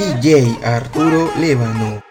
DJ Arturo Lébano.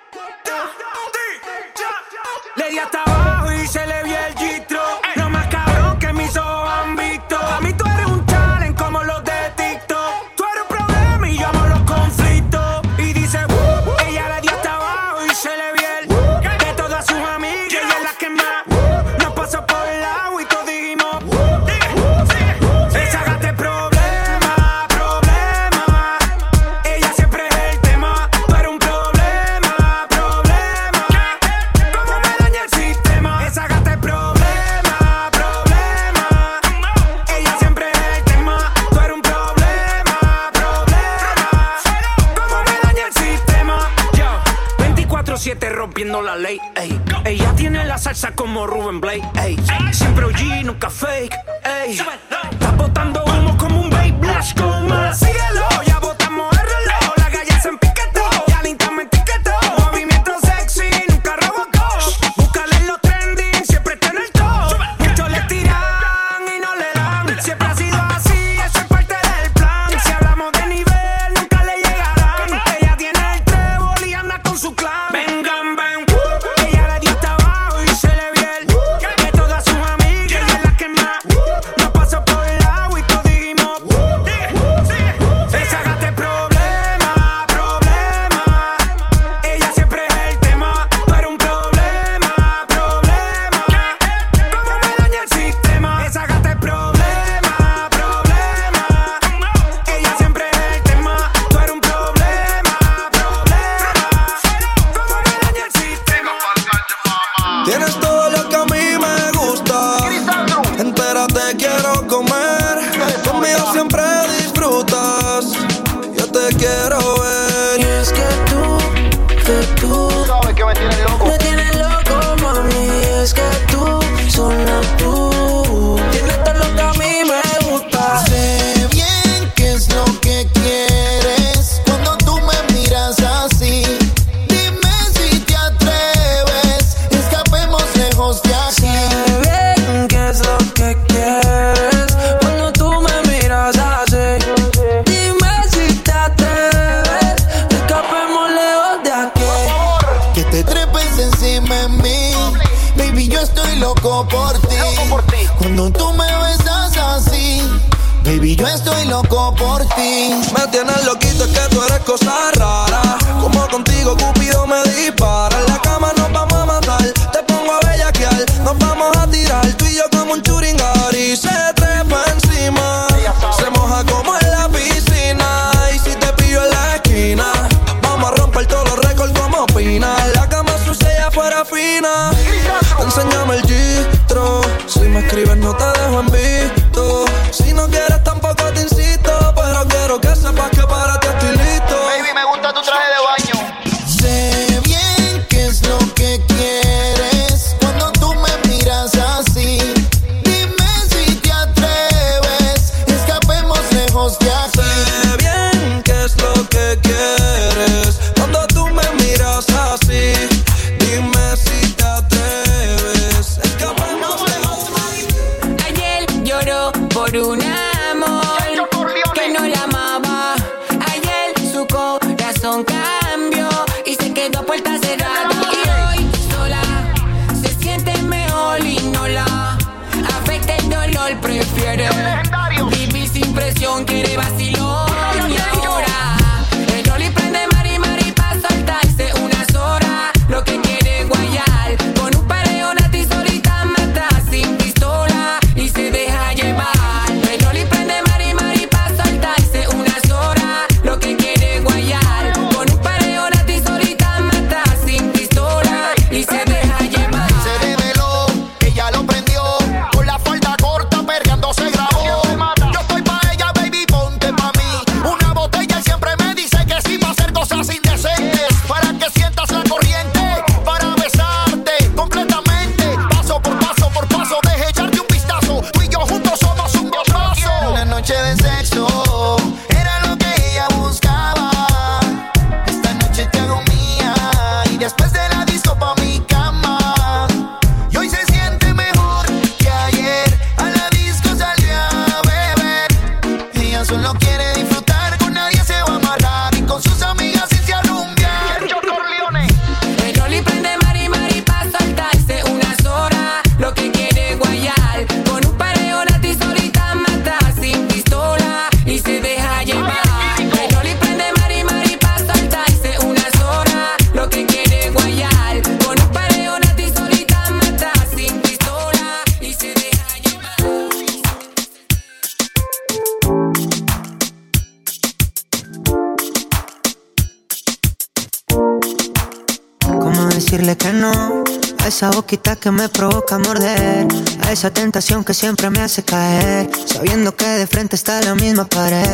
Que siempre me hace caer, sabiendo que de frente está la misma pared,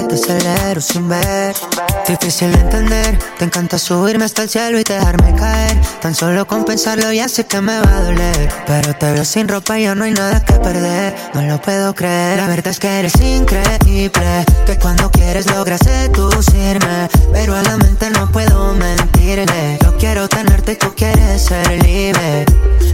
sin ver. Difícil de entender, te encanta subirme hasta el cielo y dejarme caer, tan solo con pensarlo ya sé que me va a doler, pero te veo sin ropa y ya no hay nada que perder, no lo puedo creer, la verdad es que eres increíble, que cuando quieres logras seducirme, pero a la mente no puedo mentirle, yo quiero tenerte y tú quieres ser libre.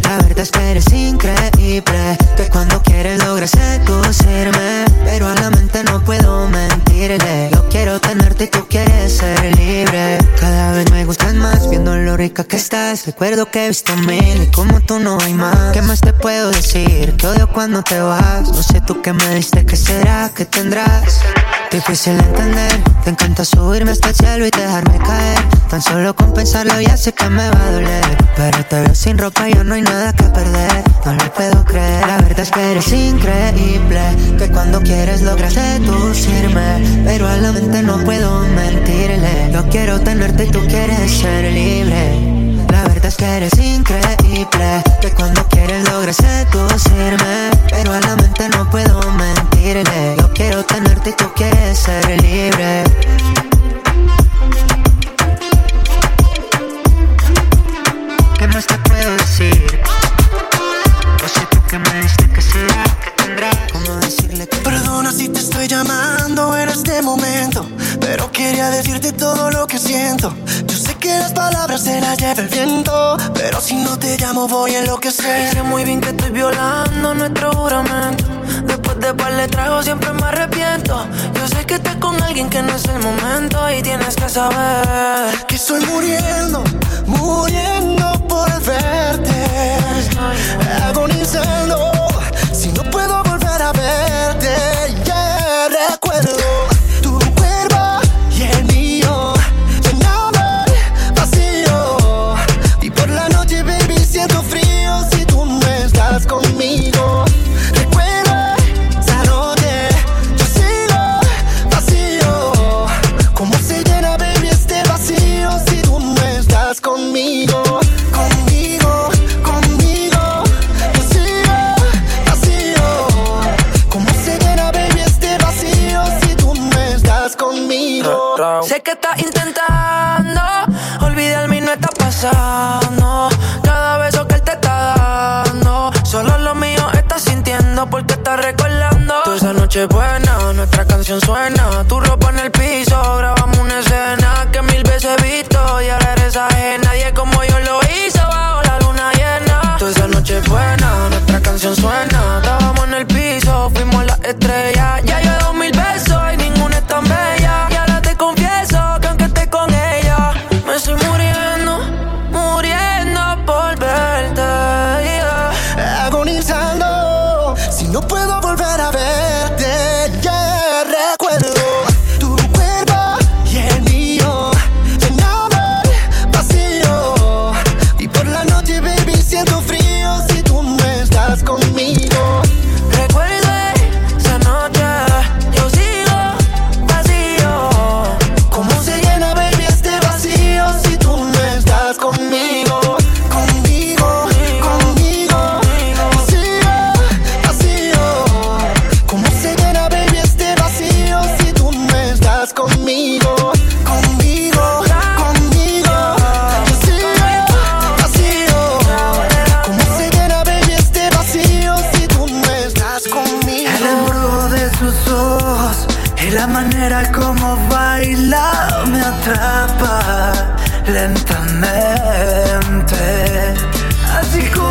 La verdad es que eres increíble. Que cuando quieres logras seducirme Pero a la mente no puedo mentirle Yo quiero tenerte y tú quieres ser libre Cada vez me gustas más Viendo lo rica que estás Recuerdo que he visto mil Y como tú no hay más ¿Qué más te puedo decir? Que odio cuando te vas No sé tú qué me diste ¿Qué será? ¿Qué tendrás? Difícil de entender. Te encanta subirme hasta el cielo y dejarme caer. Tan solo con pensarlo ya sé que me va a doler. Pero te veo sin ropa y ya no hay nada que perder. No lo puedo creer La verdad es que eres increíble. Que cuando quieres logras seducirme. Pero a la mente no puedo mentirle. Yo quiero tenerte y tú quieres ser libre es que eres increíble Que cuando quieres logras seducirme Pero a la mente no puedo mentirle Yo quiero tenerte y tú quieres ser libre ¿Qué más te puedo decir? Llamando en este momento Pero quería decirte todo lo que siento. Yo sé que las palabras se las lleva el viento Pero si no te llamo voy a enloquecer. Sé muy bien que estoy violando nuestro juramento. Después de par le trago siempre me arrepiento. Yo sé que estás con alguien que no es el momento Y tienes que saber Que estoy muriendo, muriendo por verte. Agonizando Si no puedo volver a verte Ya atrapa lentamente. Así como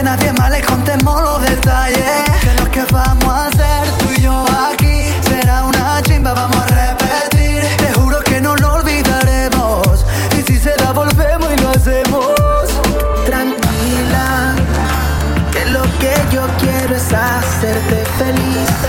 especiales. Llena de males, contemos los detalles. Que lo que vamos a hacer tú y yo aquí será una chimba, vamos a repetir. Te juro que no lo olvidaremos. Y si se da, volvemos y lo hacemos. Tranquila, que lo que yo quiero es hacerte feliz.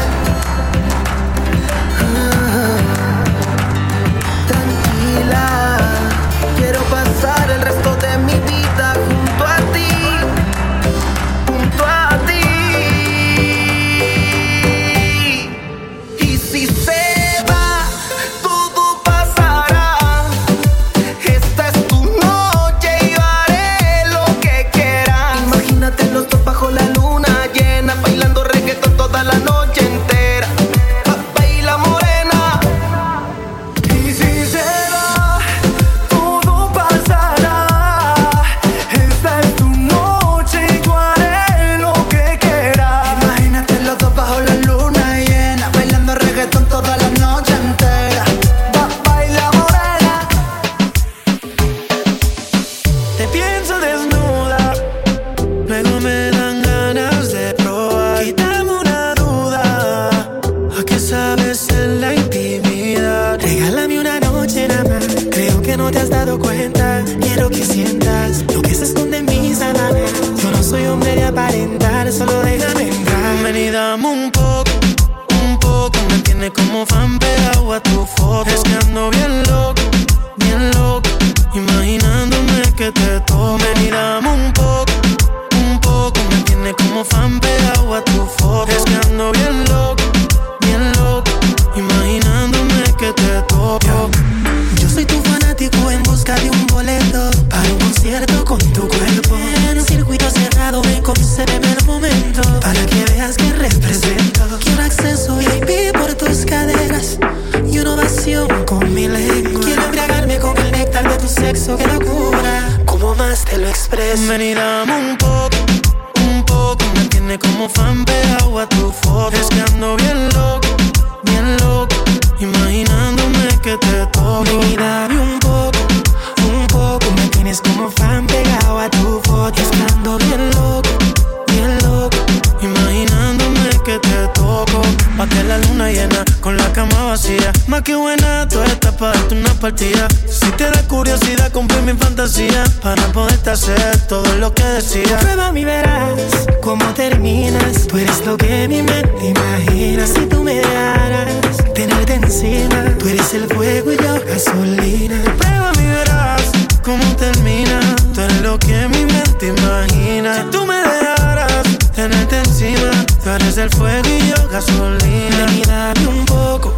Vacía. Más que buena, tú estás para darte una partida. Si te da curiosidad, cumplir mi fantasía. Para poderte hacer todo lo que decía. Prueba mi verás cómo terminas. Tú eres lo que mi mente imagina. Si tú me dejaras tenerte encima. Tú eres el fuego y yo gasolina. Prueba mi verás cómo termina. Tú eres lo que mi mente imagina. Si tú me dejaras tenerte encima. Tú eres el fuego y yo gasolina. Ven y un poco,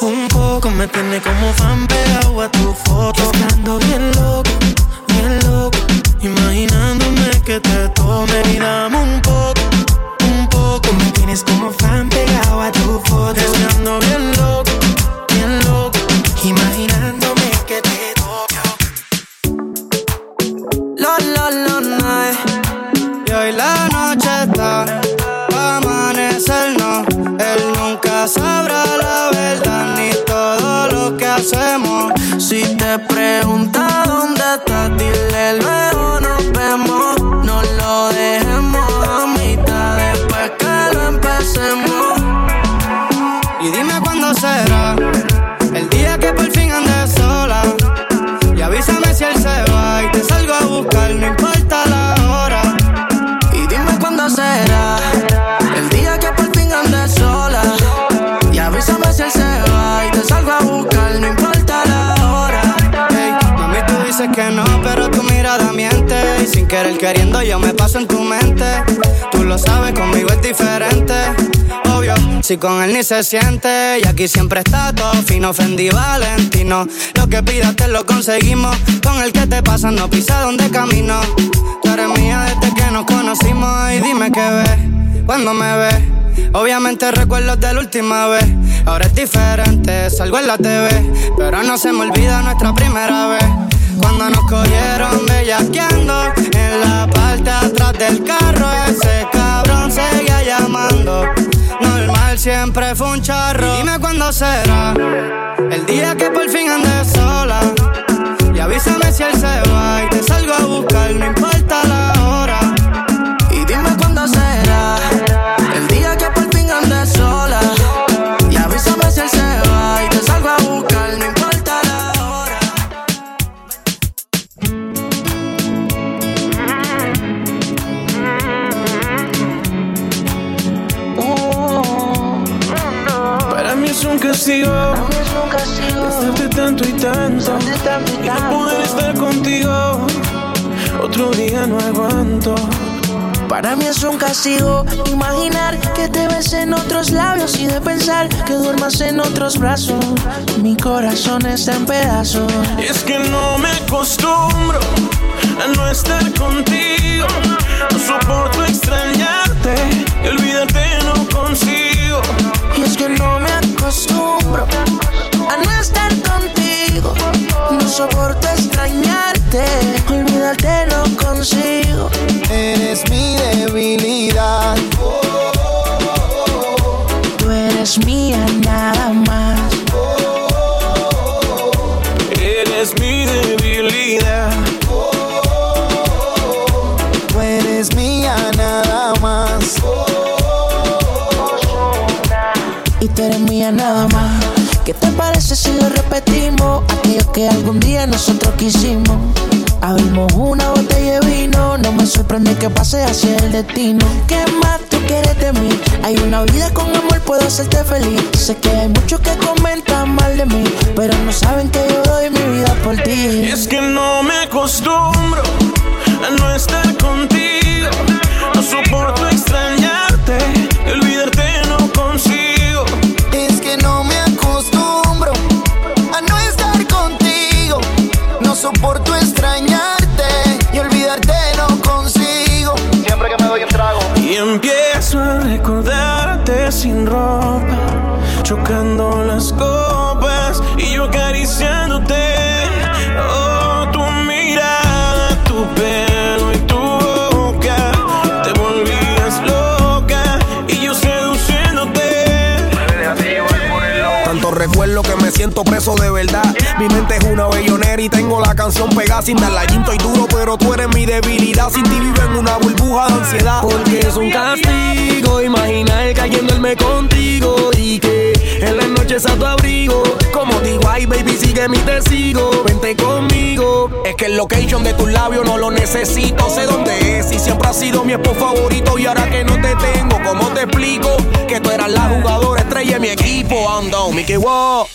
un poco. Me tiene como fan pegado a tu foto. Estando bien loco, bien loco. Imaginándome que te tome y dame un poco, un poco. Me tienes como fan pegado a tu foto. Estando bien loco, bien loco. Imaginándome Si te pregunta dónde estás, dile luego nos vemos. No lo dejemos a mitad después que lo empecemos. Y dime cuándo será el día que por fin andes sola. Y avísame si él se va y te salgo a buscar, no importa sin querer queriendo, yo me paso en tu mente. Tú lo sabes, conmigo es diferente. Obvio, si con él ni se siente. Y aquí siempre está todo fino, Fendi Valentino. Lo que pidas te lo conseguimos. Con el que te pasa, no pisa donde camino. Tú eres mía desde que nos conocimos. Y dime qué ves cuando me ves. Obviamente recuerdos de la última vez. Ahora es diferente, salgo en la TV. Pero no se me olvida nuestra primera vez. Cuando nos cogieron bellaqueando en la parte atrás del carro, ese cabrón seguía llamando. Normal, siempre fue un charro. Dime cuándo será el día que por fin andes sola. Y avísame si él se va y te salgo a buscar, no importa la es un castigo. Desde tanto y tanto. Y no poder estar contigo. Otro día no aguanto. Para mí es un castigo imaginar que te ves en otros labios y de pensar que duermas en otros brazos. Mi corazón está en pedazos. Y es que no me acostumbro a no estar contigo. No soporto y olvidarte no consigo. Y es que no me acostumbro a no estar contigo. No soporto extrañarte, olvidarte no consigo. Eres mi debilidad. Tú eres mía nada más. Eres mi debilidad. Parece si lo repetimos? Aquello que algún día nosotros quisimos. Abrimos una botella de vino, no me sorprende que pase así el destino. ¿Qué más tú quieres de mí? Hay una vida con amor, puedo hacerte feliz. Sé que hay muchos que comentan mal de mí, pero no saben que yo doy mi vida por ti. es que no me acostumbro a no estar contigo. No soporto empiezo a recordarte sin ropa, chocando las copas siento preso de verdad. Mi mente es una bellonera y tengo la canción pegada sin darla. Y duro, pero tú eres mi debilidad. Sin ti vivo en una burbuja de ansiedad. Porque es un castigo imaginar duerme contigo y que en las noches a tu abrigo. Como digo, ay baby, sigue mi testigo. Vente conmigo. Es que el location de tus labios no lo necesito. Sé dónde es y siempre has sido mi esposo favorito. Y ahora que no te tengo, ¿cómo te explico? Que tú eras la jugadora estrella de mi equipo. Ando, Mickey Wow.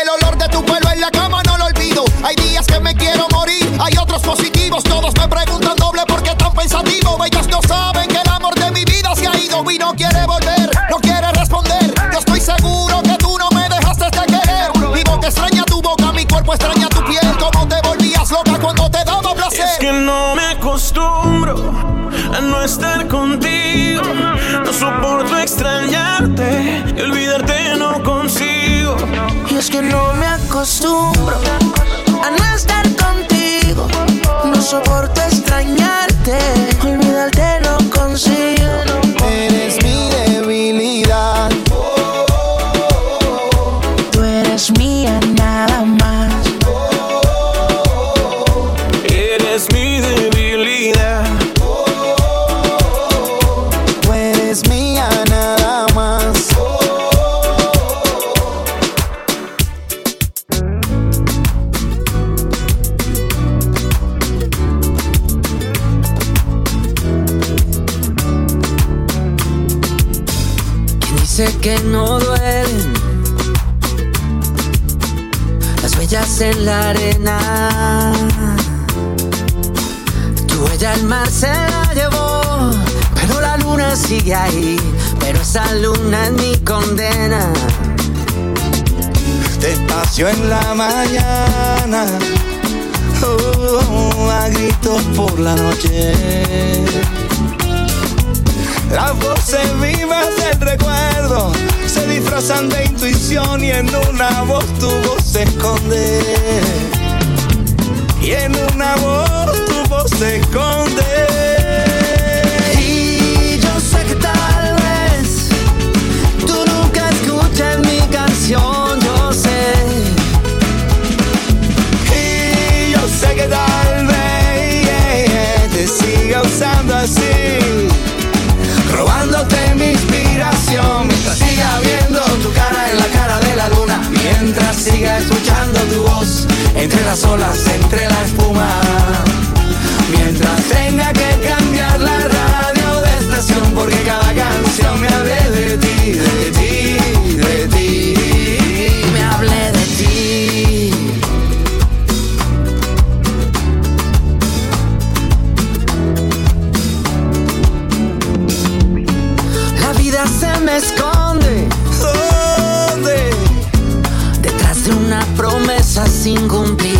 El olor de tu pelo en la cama no lo olvido. Hay días que me quiero morir, hay otros positivos. Todos me preguntan doble por qué tan pensativo. Ellos no saben que el amor de mi vida se ha ido y no quiere volver, no quiere responder. Yo estoy seguro que tú no me dejaste de querer. Mi boca extraña tu boca, mi cuerpo extraña tu piel. Como te volvías loca cuando te daba placer. Es que no me acostumbro a no estar contigo. No soporto extrañarte y es que no me acostumbro a no estar contigo. No soporto extrañarte, olvidarte no las olas entre la espuma. Mientras tenga que cambiar la radio de estación porque cada canción me hable de ti, de ti, de ti. Me hable de ti. La vida se me esconde. ¿Dónde? Detrás de una promesa sin cumplir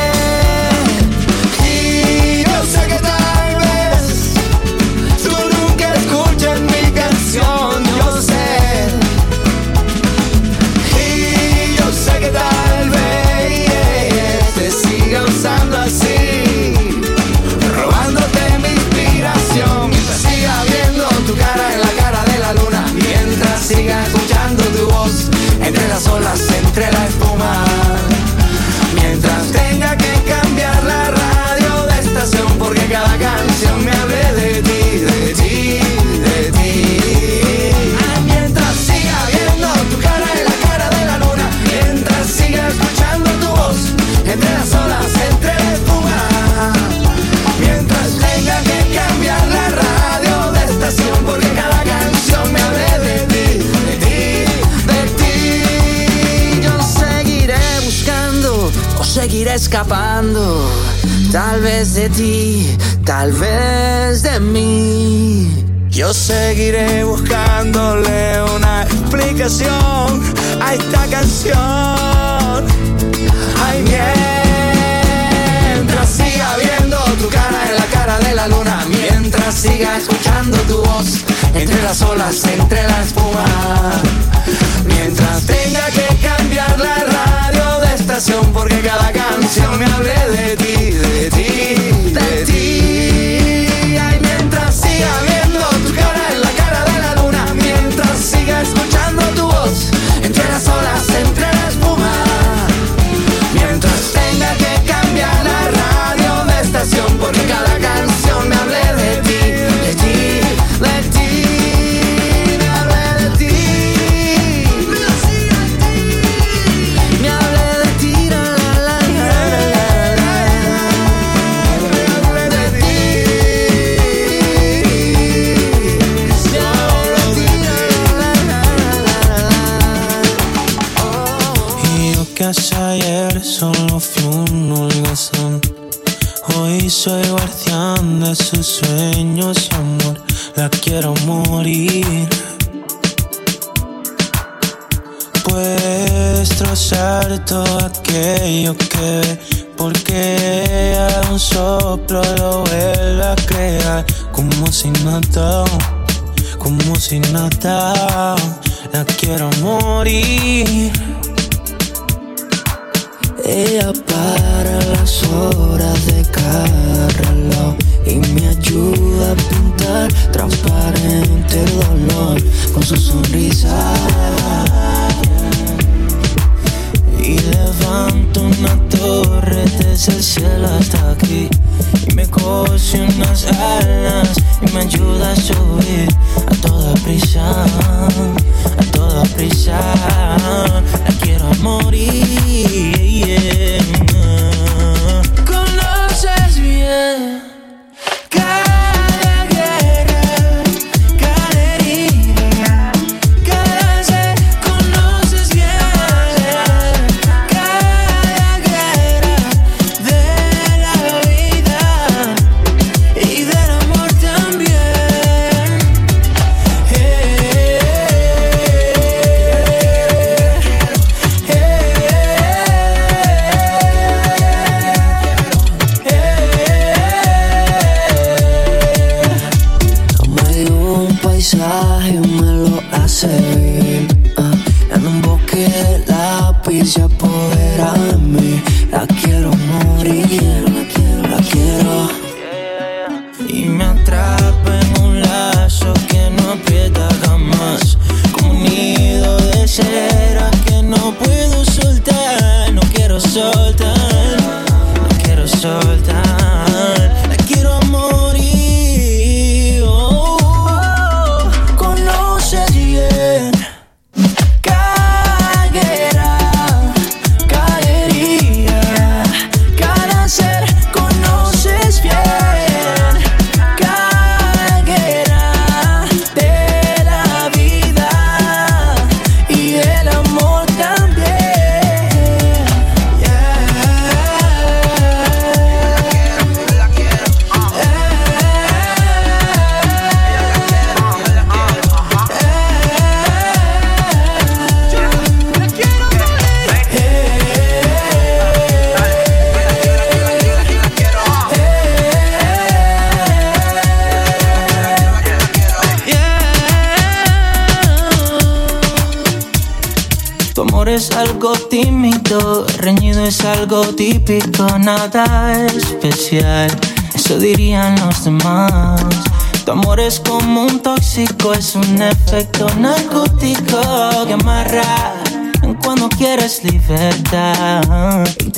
escapando, tal vez de ti, tal vez de mí. Yo seguiré buscándole una explicación a esta canción. Ay, mientras siga viendo tu cara en la cara de la luna, mientras siga escuchando tu voz entre las olas, entre la espuma, mientras tenga que cambiar la radio porque cada canción me hable de ti, de ti.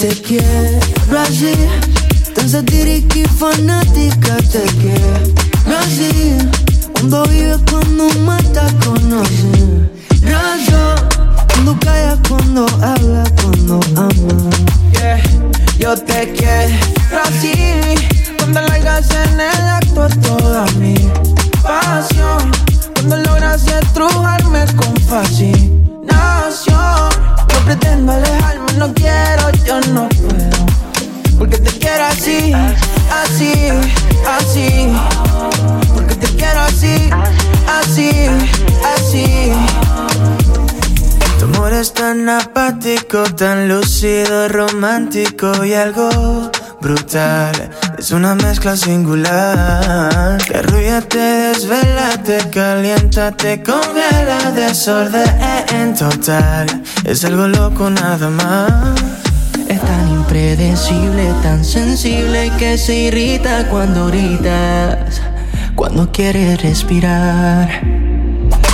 Te quiero así, tan satírica y fanática, te quiero así. Cuando vives, cuando matas, conoces razón. Cuando callas, cuando hablas, cuando amas. Yeah. Yo te quiero así. Cuando largas en el acto toda mi pasión. Cuando logras estrujarme con fascinación. Pretendo alejarme, no quiero, yo no puedo. Porque te quiero así, así, así. Porque te quiero así, así, así. Tu amor es tan apático, tan lúcido, romántico y algo brutal. Es una mezcla singular. Te arrulla, te desvela, te calienta, te congela, desorden en total. Es algo loco nada más. Es tan impredecible, tan sensible que se irrita cuando gritas, cuando quieres respirar.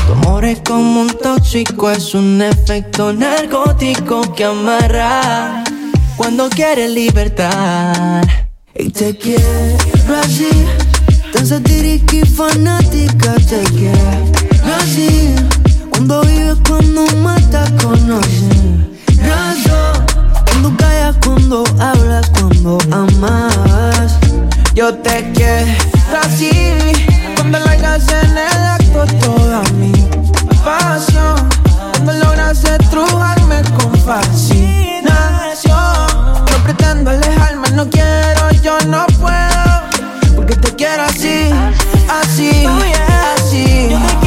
Tu amor es como un tóxico, es un efecto narcótico que amarra cuando quieres libertad. Y te quiero así, tan satírica y fanática, te quiero así. Cuando vives, cuando matas, conoces razón. Cuando callas, cuando hablas, cuando amas. Yo te quiero así, cuando largas en el acto toda mi pasión. Cuando logras estrujarme con fascinación. Pretendo alejarme, no quiero, yo no puedo. Porque te quiero así, así, así.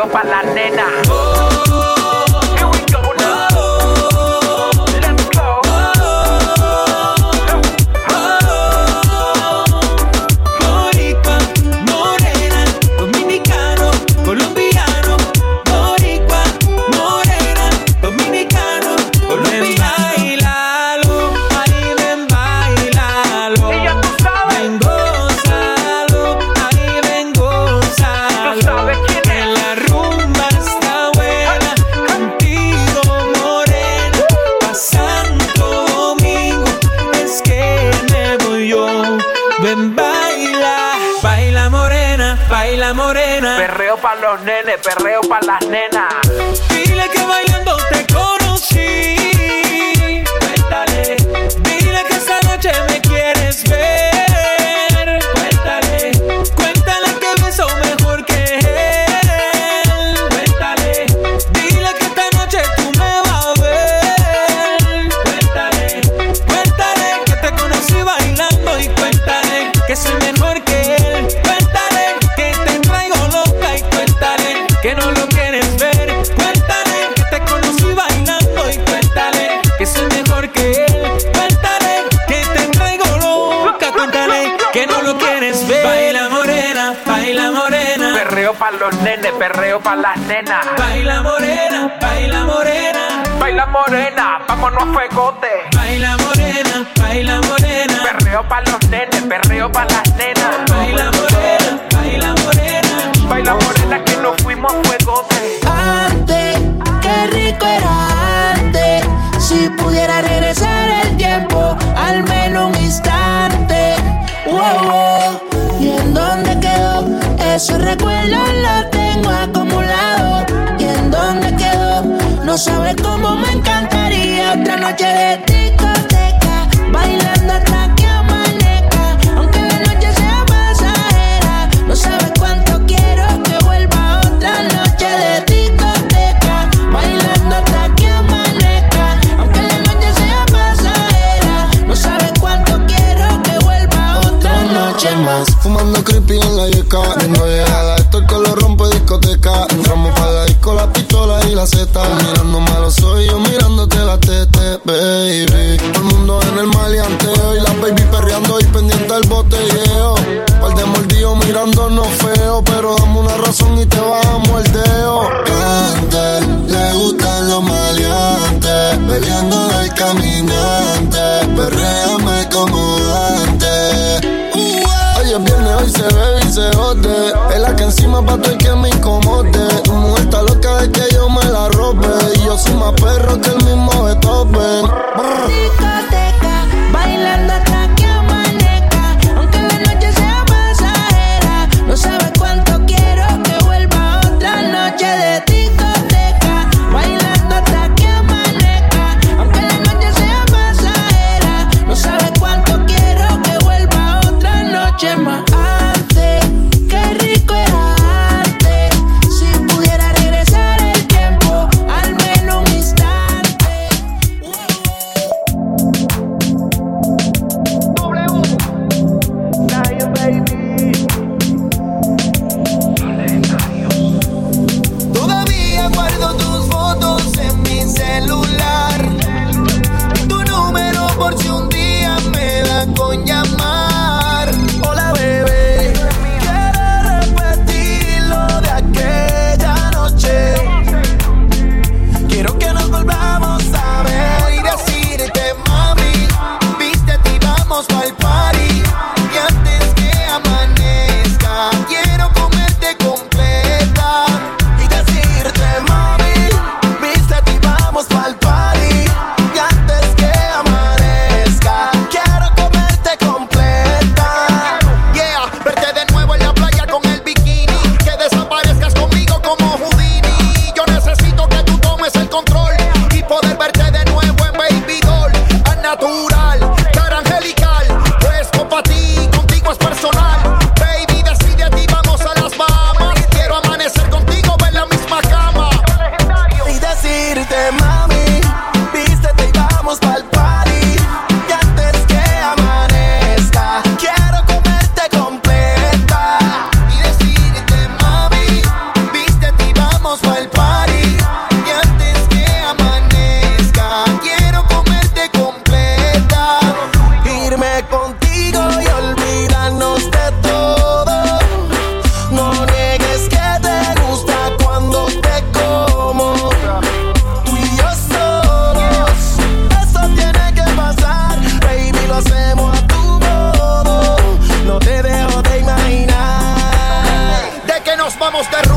Nenes, perreo pa' perreo pa' las nenas. Baila morena, baila morena. Baila morena, vámonos a fuegote. Baila morena, baila morena. Perreo pa' los nenes, perreo pa' las nenas. Baila morena, baila morena. Baila morena que nos fuimos a fuegote. Antes, qué rico era antes. Si pudiera regresar el tiempo, al menos un instante. Wow, wow. ¿Y en dónde quedó? Esos recuerdos los domingo acumulado. ¿Y en dónde quedó? No sabes cómo me encantaría otra noche de discoteca, bailando hasta que amanezca. Aunque la noche sea pasajera, no sabes cuánto quiero que vuelva otra noche de discoteca, bailando hasta que amanezca. Aunque la noche sea pasajera, no sabes cuánto quiero que vuelva otra noche más. Fumando creepy en la yeca, no llegada saco la pistola y la Z. Mirando malos soy yo mirándote la tete, baby. Todo el mundo en el maleanteo y la baby perreando y pendiente al botelleo. Par de mordido mirándonos feo, pero dame una razón y te bajamos el dedo. Cante, le gustan los maleantes, peleando del caminante, perréame como antes. Uh, eh. hoy es viernes, hoy se bebe se. Es la que encima pa' todo el que me incomode. Tu mujer está loca de que yo me la robe. Y yo soy más perro que el mismo de tope. Discoteca, bailando vamos de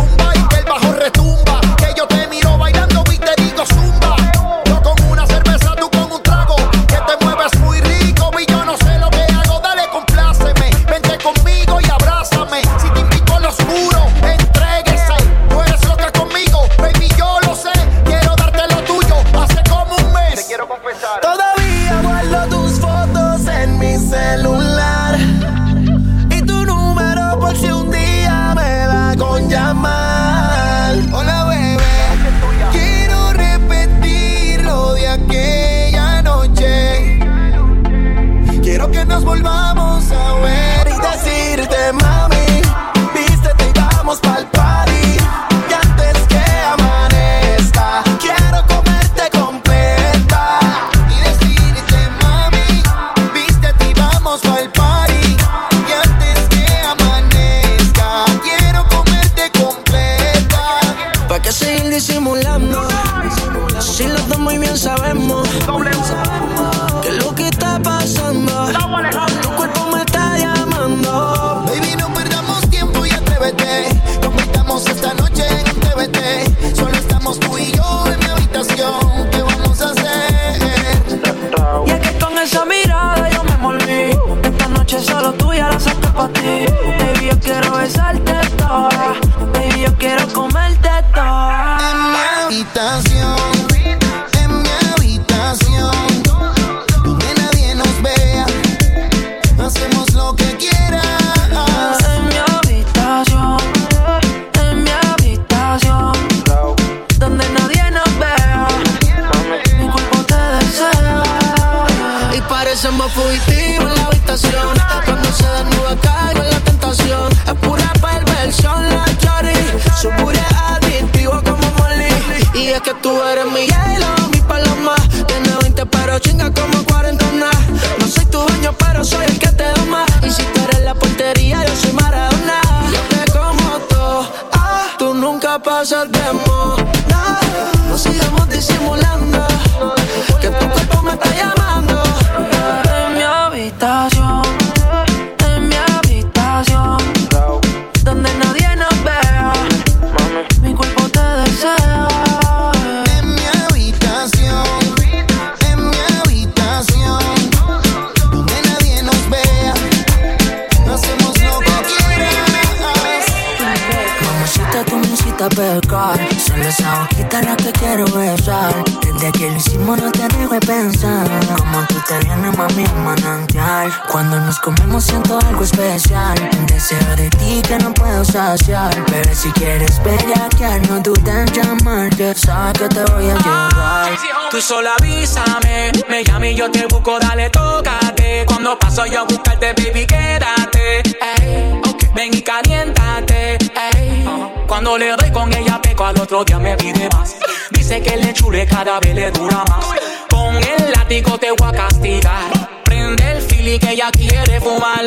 Pero si quieres bellaquear, no dudes en llamarte. Sabes que te voy a llevar. Tú solo avísame, me llame y yo te busco, dale, tócate. Cuando paso yo a buscarte, baby, quédate. Ey, ven y caliéntate. Ey, cuando le doy con ella, peco al otro día me pide más. Dice que le chure cada vez le dura más. Con el látigo te voy a castigar. Prende el fili que ella quiere fumar.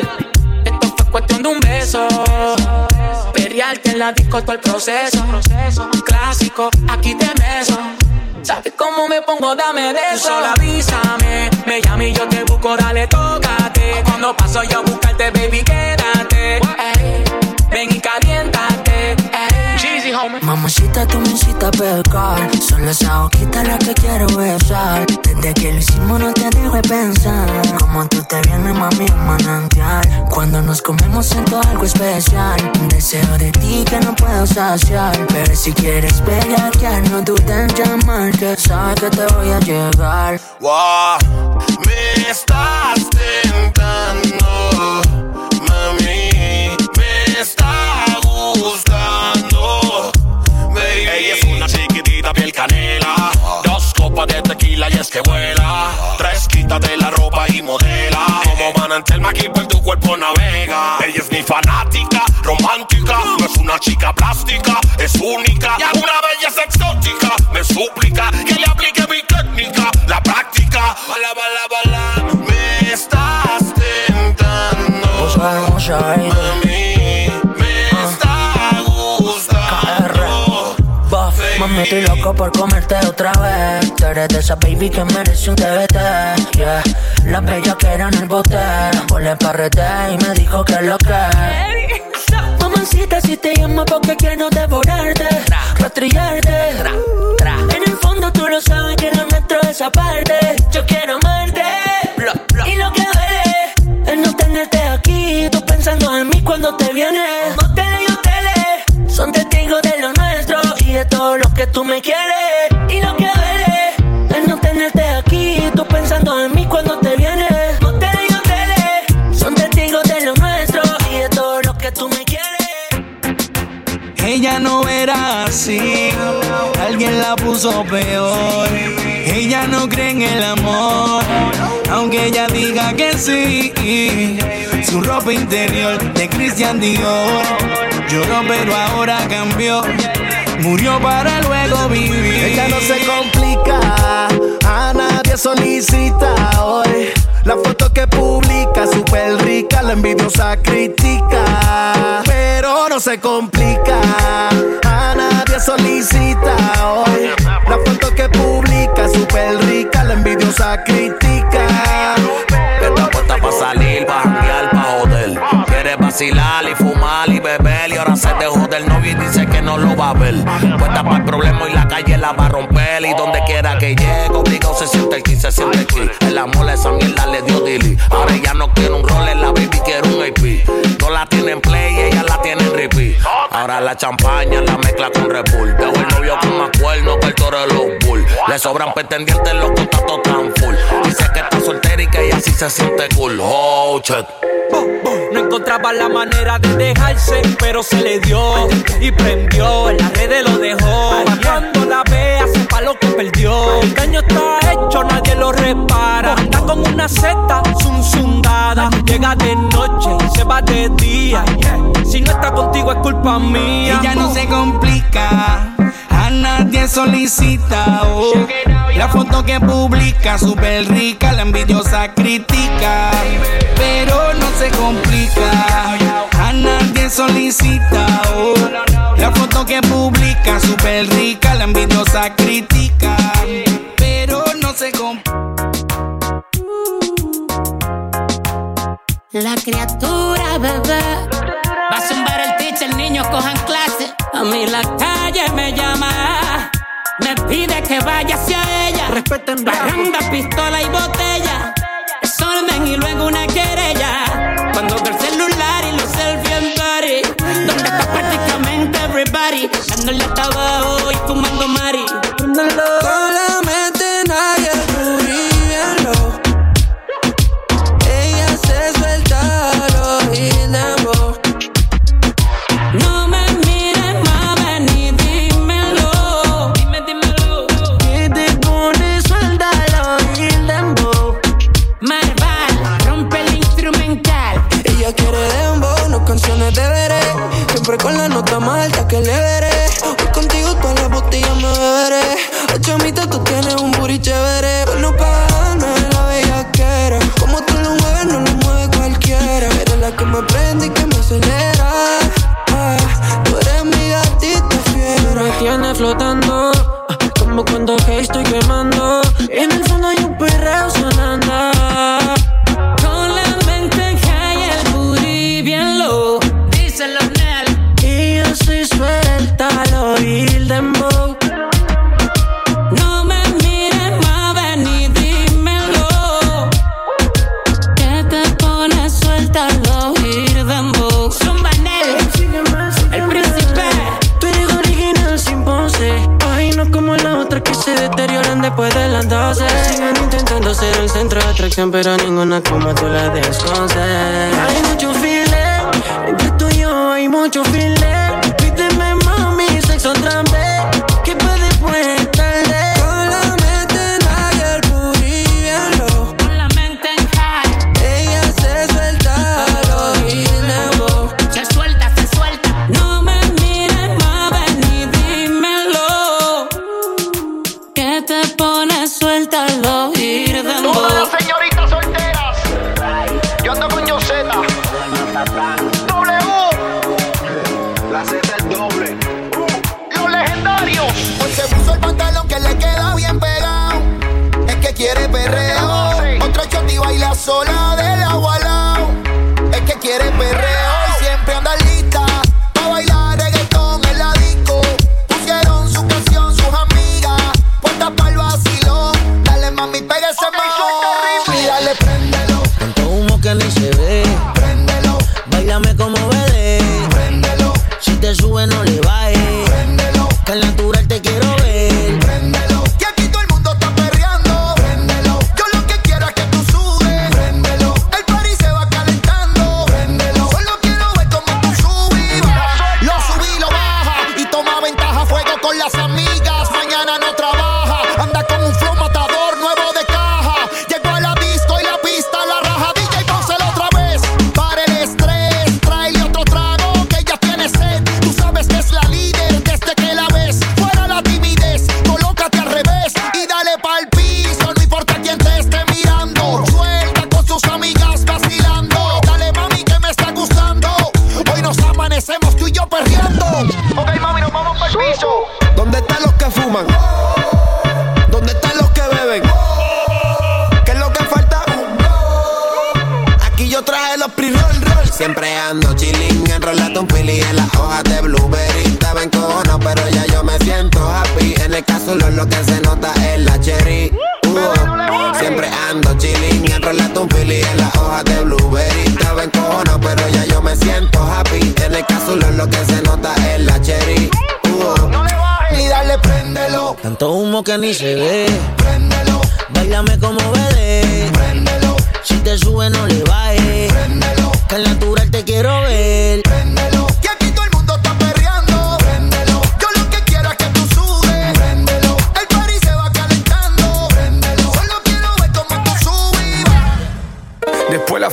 Esto fue cuestión de un beso. Perrearte en la disco todo el proceso. Clásico, aquí te beso. ¿Sabes cómo me pongo? Dame de eso. Solo avísame, me llama y yo te busco, dale, tócate. Cuando paso yo a buscarte, baby, quédate. Ey, ven y caliéntate. Cheesy, homie. Mamacita, tú me hiciste pecar. Solo esa boquita la que quiero besar. Desde que lo hicimos no te dejo de pensar. Como te vienes, mami, un manantial. Cuando nos comemos siento algo especial. Un deseo de ti que no puedo saciar. Pero si quieres bellaquear, no dudes en llamarte. Sabes que te voy a llegar. Wow, me estás de tequila y es que vuela, tres quítate la ropa y modela, como manantial aquí por tu cuerpo navega. Ella es mi fanática, romántica, no es una chica plástica, es única, una belleza exótica, me suplica que le aplique mi técnica, la práctica, bala, bala, bala, me estás tentando, Mami, estoy loco por comerte otra vez. Tú eres de esa baby que merece un TBT. Yeah. La bella que era en el bote. Ponle parrete y me dijo que es lo que. Mamacita, si te llamo porque quiero devorarte, rastrillarte. En el fondo tú lo sabes que no nuestro esa parte. Tú me quieres. Y lo que duele es no tenerte aquí. Tú pensando en mí cuando te vienes. Motel y hoteles son testigos de lo nuestro y de todo lo que tú me quieres. Ella no era así, alguien la puso peor. Ella no cree en el amor, aunque ella diga que sí. Su ropa interior de Christian Dior lloró, pero ahora cambió. Murió para luego vivir. Ella no se complica, a nadie solicita hoy. La foto que publica, súper rica, la envidiosa critica. Pero no se complica, a nadie solicita hoy. La foto que publica, súper rica, la envidiosa critica. Que está puesta pa' salir, pa' janguear, pa' joder. Quiere vacilar y fumar y beber. Se dejó del novio y dice que no lo va a ver. Puesta para el problema y la calle la va a romper. Y donde quiera que llegue, obligado se siente aquí, se siente aquí. El amor esa mierda le dio dili. Ahora ella no quiere un rol en la Ahora la champaña la mezcla con Red Bull. Dejó el novio con más cuerno que el toro de los bull. Le sobran pretendientes, los contactos tan full. Dice que está soltera y que ella sí se siente cool. Oh, check. No encontraba la manera de dejarse, pero se le dio y prendió. En las redes lo dejó. Cuando la vea, lo que perdió. El daño está hecho, nadie lo repara. Anda con una seta zunzundada. Llega de noche y se va de día. Si no está contigo es culpa mía. Ella no se complica, a nadie solicita. Oh, la foto que publica, súper rica, la envidiosa critica. Pero no se complica nadie solicita. Oh. La foto que publica, super rica, la envidiosa critica. Pero no se compra. La criatura, bebé. Va a zumbar el teacher, niños cojan clase. A mí la calle me llama. Me pide que vaya hacia ella. Respeten pistola y botella. Es y lo மாறி கண்ணுள்ள தவோ இப்ப மங்க மாறி.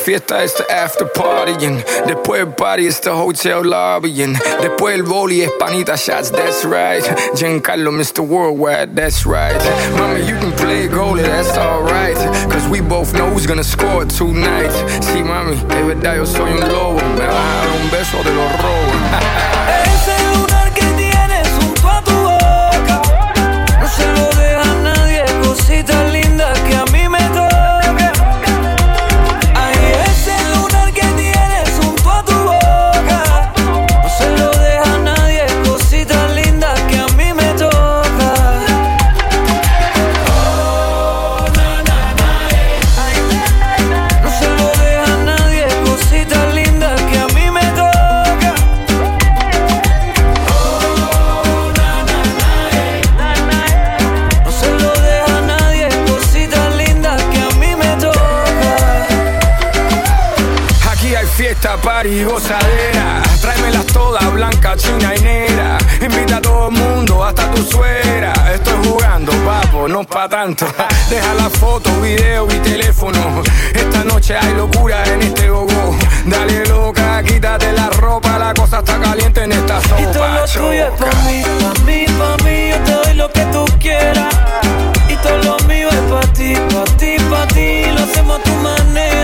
fiesta es the after partying. Después el party es the hotel lobbying. Después el rolly es panita shots, that's right. Giancarlo, Mr. Worldwide, that's right. Mama, you can play goalie, that's alright. Cause we both know who's gonna score tonight. Sí, mami, de verdad yo soy un lobo. Me dar un beso, de los robo. party gozadera. Tráemelas todas, blanca, china y negra. Invita a todo el mundo, hasta tu suegra. Estoy jugando, papo, no pa' tanto. Deja la foto, video y teléfono. Esta noche hay locura en este gogo. Dale loca, quítate la ropa, la cosa está caliente en esta sopa. Y todo lo tuyo es pa' mí, pa' mí, pa' mí. Yo te doy lo que tú quieras. Y todo lo mío es pa' ti, pa' ti, pa' ti. Lo hacemos a tu manera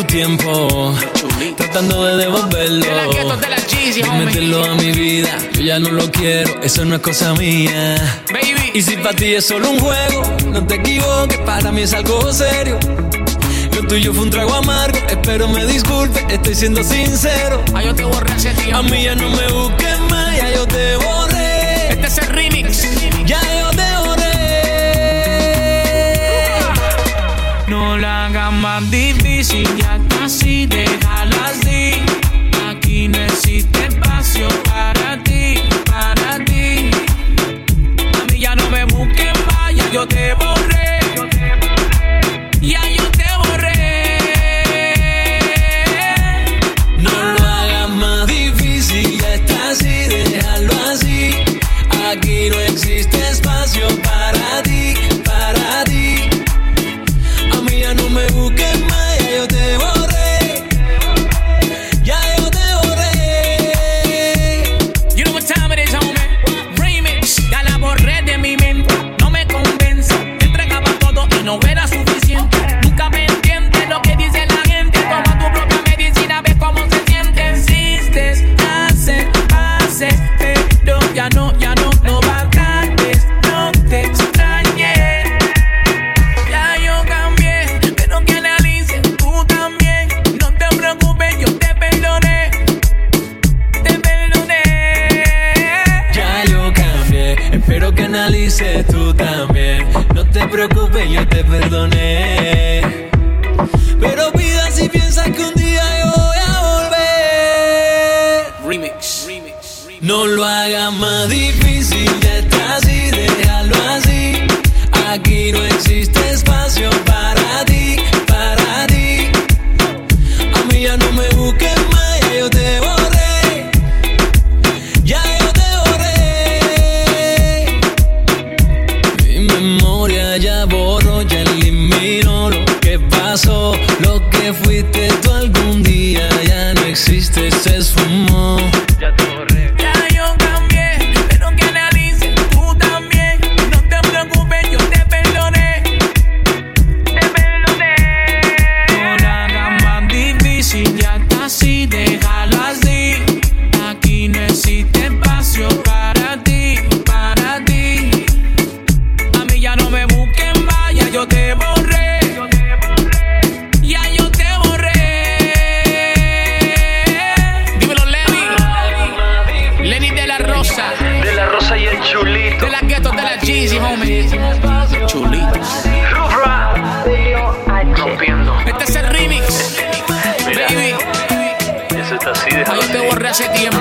tu tiempo tratando de devolverlo. Meterlo a mi vida, yo ya no lo quiero, eso no es cosa mía. Baby. Y si para ti es solo un juego, no te equivoques, para mí es algo serio. Lo tuyo fue un trago amargo, espero me disculpe, estoy siendo sincero. Ay, yo te borré. A mí ya no me busques más, ya yo te más difícil ya casi dejarla así. Ahí te borré hace tiempo.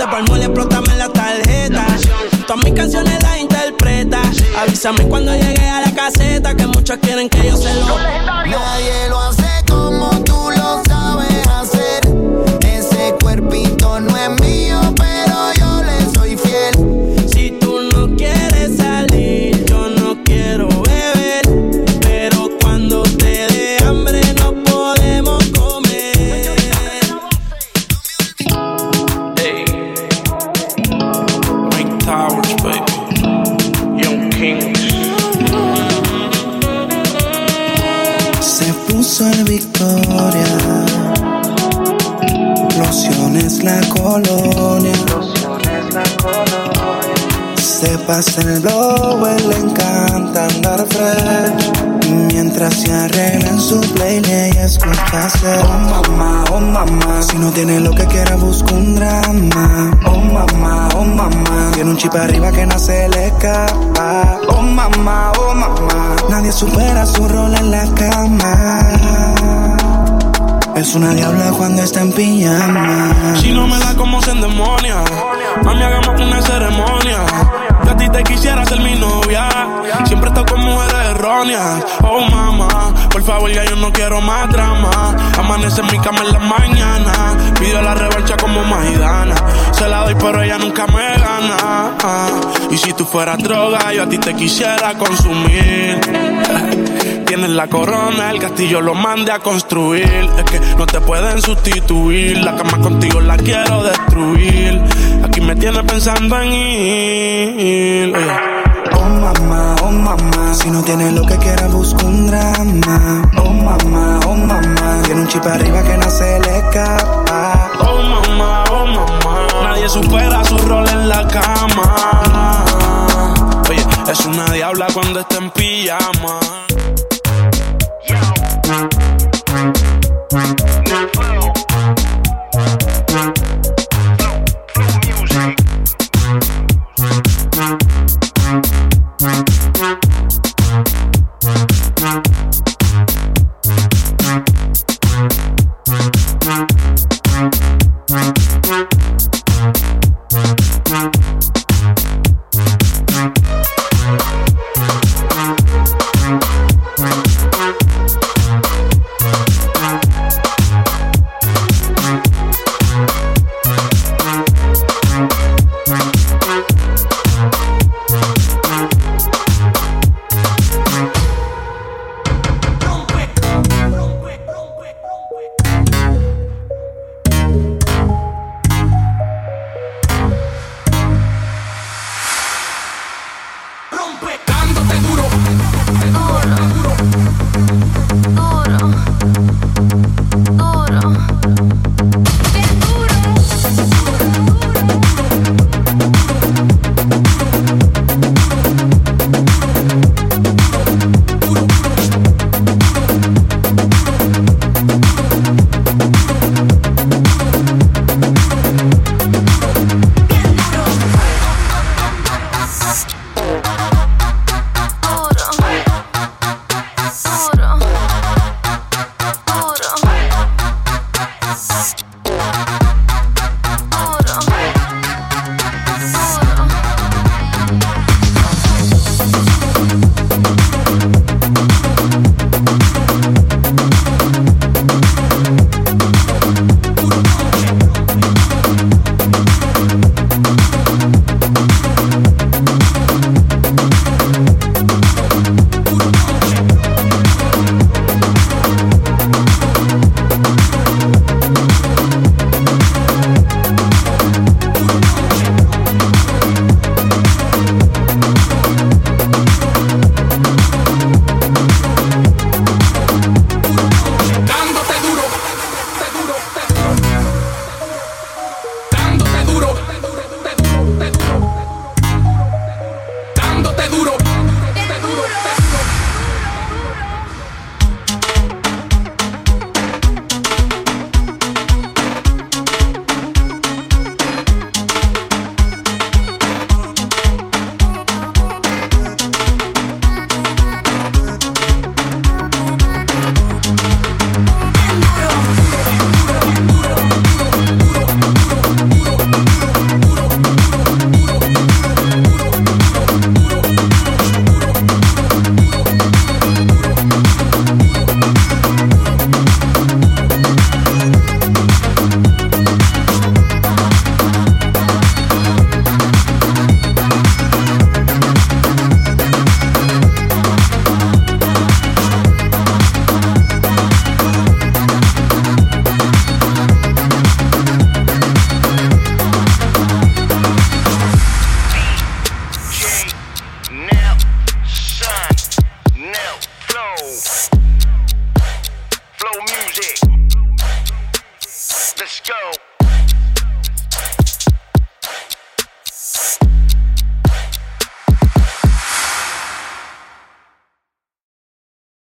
Te palmo y explótame la tarjeta. Todas mis canciones las interpreta. Avísame cuando llegue a la caseta que muchos quieren que yo se lo. Nadie lo hace Es una diabla cuando está en pijama Si no me da como se endemonia, mami, hagamos una ceremonia. Yo a ti te quisiera ser mi novia. Siempre estado con mujeres erróneas. Oh, mamá, por favor, ya yo no quiero más drama. Amanece en mi cama en la mañana. Pido la revancha como Maidana. Se la doy, pero ella nunca me gana. Y si tú fueras droga, yo a ti te quisiera consumir. Tienes la corona, el castillo lo mande a construir. Es que no te pueden sustituir. La cama contigo la quiero destruir. Aquí me tienes pensando en ir. Oye. Oh mamá, oh mamá, si no tiene lo que quiera busca un drama. Oh mamá, oh mamá, tiene un chip arriba que no se le escapa. Oh mamá, oh mamá, nadie supera su rol en la cama. Oye, es una diabla cuando está en pijama. Thank you.